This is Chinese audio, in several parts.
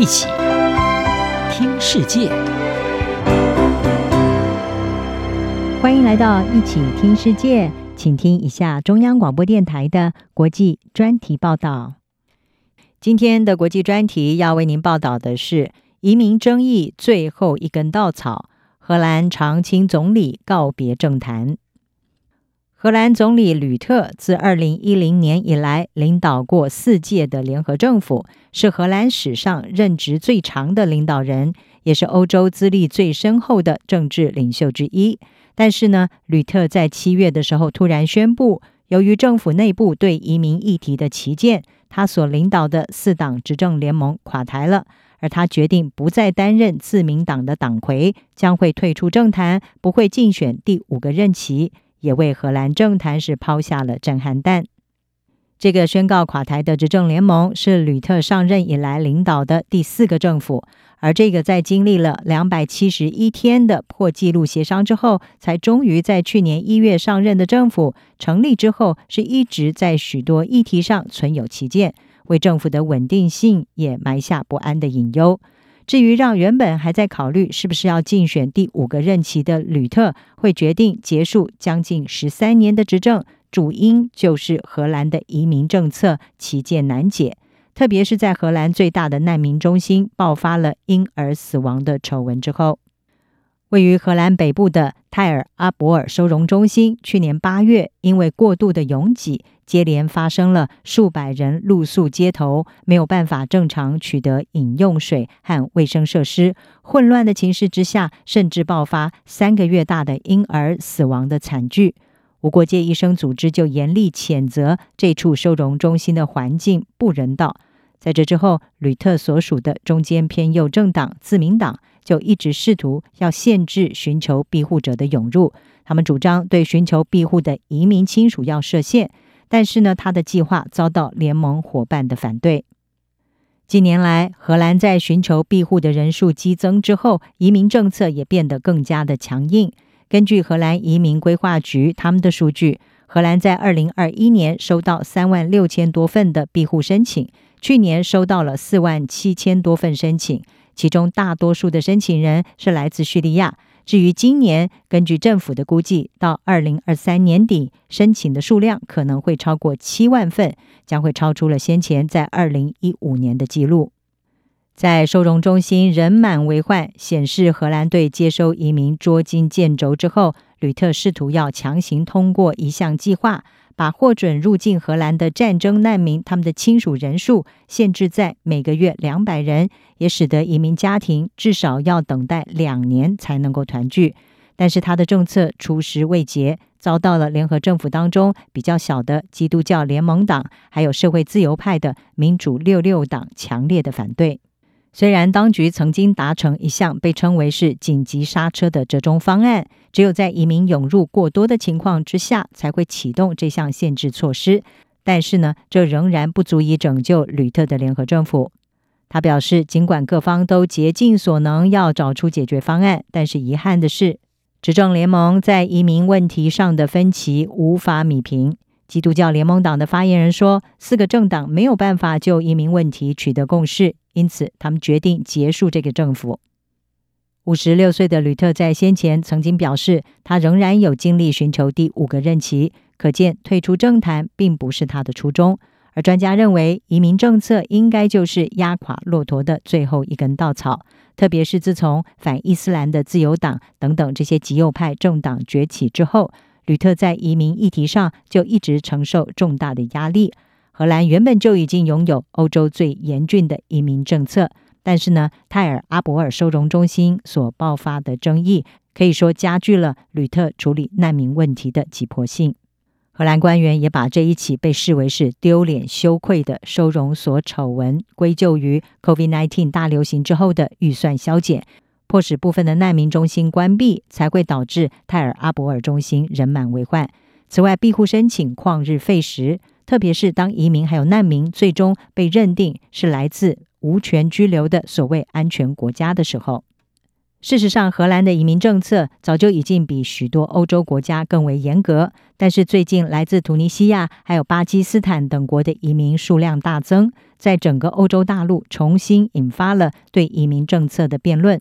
一起听世界，欢迎来到一起听世界，请听一下中央广播电台的国际专题报道。今天的国际专题要为您报道的是移民争议最后一根稻草，荷兰常青总理告别政坛。荷兰总理吕特自二零一零年以来领导过四届的联合政府，是荷兰史上任职最长的领导人，也是欧洲资历最深厚的政治领袖之一。但是呢，吕特在七月的时候突然宣布，由于政府内部对移民议题的歧见，他所领导的四党执政联盟垮台了，而他决定不再担任自民党的党魁，将会退出政坛，不会竞选第五个任期。也为荷兰政坛是抛下了震撼弹。这个宣告垮台的执政联盟是吕特上任以来领导的第四个政府，而这个在经历了两百七十一天的破纪录协商之后，才终于在去年一月上任的政府成立之后，是一直在许多议题上存有歧见，为政府的稳定性也埋下不安的隐忧。至于让原本还在考虑是不是要竞选第五个任期的吕特会决定结束将近十三年的执政，主因就是荷兰的移民政策其见难解，特别是在荷兰最大的难民中心爆发了婴儿死亡的丑闻之后。位于荷兰北部的泰尔阿伯尔收容中心，去年八月因为过度的拥挤，接连发生了数百人露宿街头，没有办法正常取得饮用水和卫生设施。混乱的情势之下，甚至爆发三个月大的婴儿死亡的惨剧。无国界医生组织就严厉谴责这处收容中心的环境不人道。在这之后，吕特所属的中间偏右政党自民党。就一直试图要限制寻求庇护者的涌入，他们主张对寻求庇护的移民亲属要设限，但是呢，他的计划遭到联盟伙伴的反对。近年来，荷兰在寻求庇护的人数激增之后，移民政策也变得更加的强硬。根据荷兰移民规划局他们的数据，荷兰在二零二一年收到三万六千多份的庇护申请，去年收到了四万七千多份申请。其中大多数的申请人是来自叙利亚。至于今年，根据政府的估计，到二零二三年底，申请的数量可能会超过七万份，将会超出了先前在二零一五年的记录。在收容中心人满为患，显示荷兰队接收移民捉襟见肘之后，吕特试图要强行通过一项计划。把获准入境荷兰的战争难民，他们的亲属人数限制在每个月两百人，也使得移民家庭至少要等待两年才能够团聚。但是他的政策初时未捷，遭到了联合政府当中比较小的基督教联盟党，还有社会自由派的民主六六党强烈的反对。虽然当局曾经达成一项被称为是紧急刹车的折中方案，只有在移民涌入过多的情况之下才会启动这项限制措施，但是呢，这仍然不足以拯救吕特的联合政府。他表示，尽管各方都竭尽所能要找出解决方案，但是遗憾的是，执政联盟在移民问题上的分歧无法弭平。基督教联盟党的发言人说，四个政党没有办法就移民问题取得共识。因此，他们决定结束这个政府。五十六岁的吕特在先前曾经表示，他仍然有精力寻求第五个任期，可见退出政坛并不是他的初衷。而专家认为，移民政策应该就是压垮骆驼的最后一根稻草，特别是自从反伊斯兰的自由党等等这些极右派政党崛起之后，吕特在移民议题上就一直承受重大的压力。荷兰原本就已经拥有欧洲最严峻的移民政策，但是呢，泰尔阿伯尔收容中心所爆发的争议，可以说加剧了吕特处理难民问题的急迫性。荷兰官员也把这一起被视为是丢脸羞愧的收容所丑闻归咎于 COVID-19 大流行之后的预算削减，迫使部分的难民中心关闭，才会导致泰尔阿伯尔中心人满为患。此外，庇护申请旷日费时。特别是当移民还有难民最终被认定是来自无权居留的所谓安全国家的时候，事实上，荷兰的移民政策早就已经比许多欧洲国家更为严格。但是最近，来自突尼西亚还有巴基斯坦等国的移民数量大增，在整个欧洲大陆重新引发了对移民政策的辩论。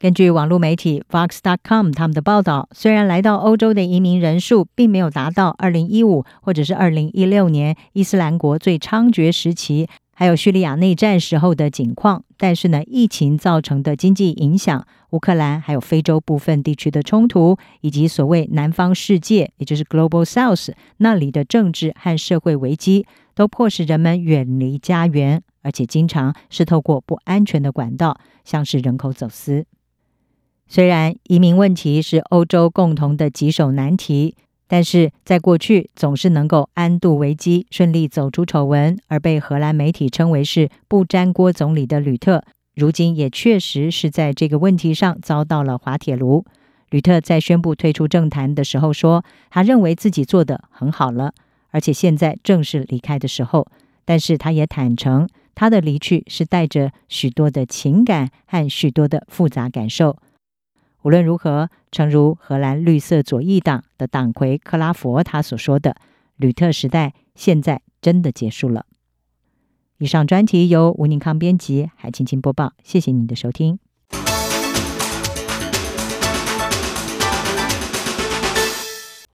根据网络媒体 Vox.com 他们的报道，虽然来到欧洲的移民人数并没有达到2015或者是2016年伊斯兰国最猖獗时期。还有叙利亚内战时候的景况，但是呢，疫情造成的经济影响、乌克兰还有非洲部分地区的冲突，以及所谓南方世界，也就是 Global South 那里的政治和社会危机，都迫使人们远离家园，而且经常是透过不安全的管道，像是人口走私。虽然移民问题是欧洲共同的棘手难题。但是在过去，总是能够安度危机，顺利走出丑闻，而被荷兰媒体称为是“不沾锅总理”的吕特，如今也确实是在这个问题上遭到了滑铁卢。吕特在宣布退出政坛的时候说，他认为自己做得很好了，而且现在正是离开的时候。但是他也坦诚，他的离去是带着许多的情感和许多的复杂感受。无论如何，诚如荷兰绿色左翼党的党魁克拉佛他所说的，吕特时代现在真的结束了。以上专题由吴宁康编辑，海青青播报，谢谢您的收听。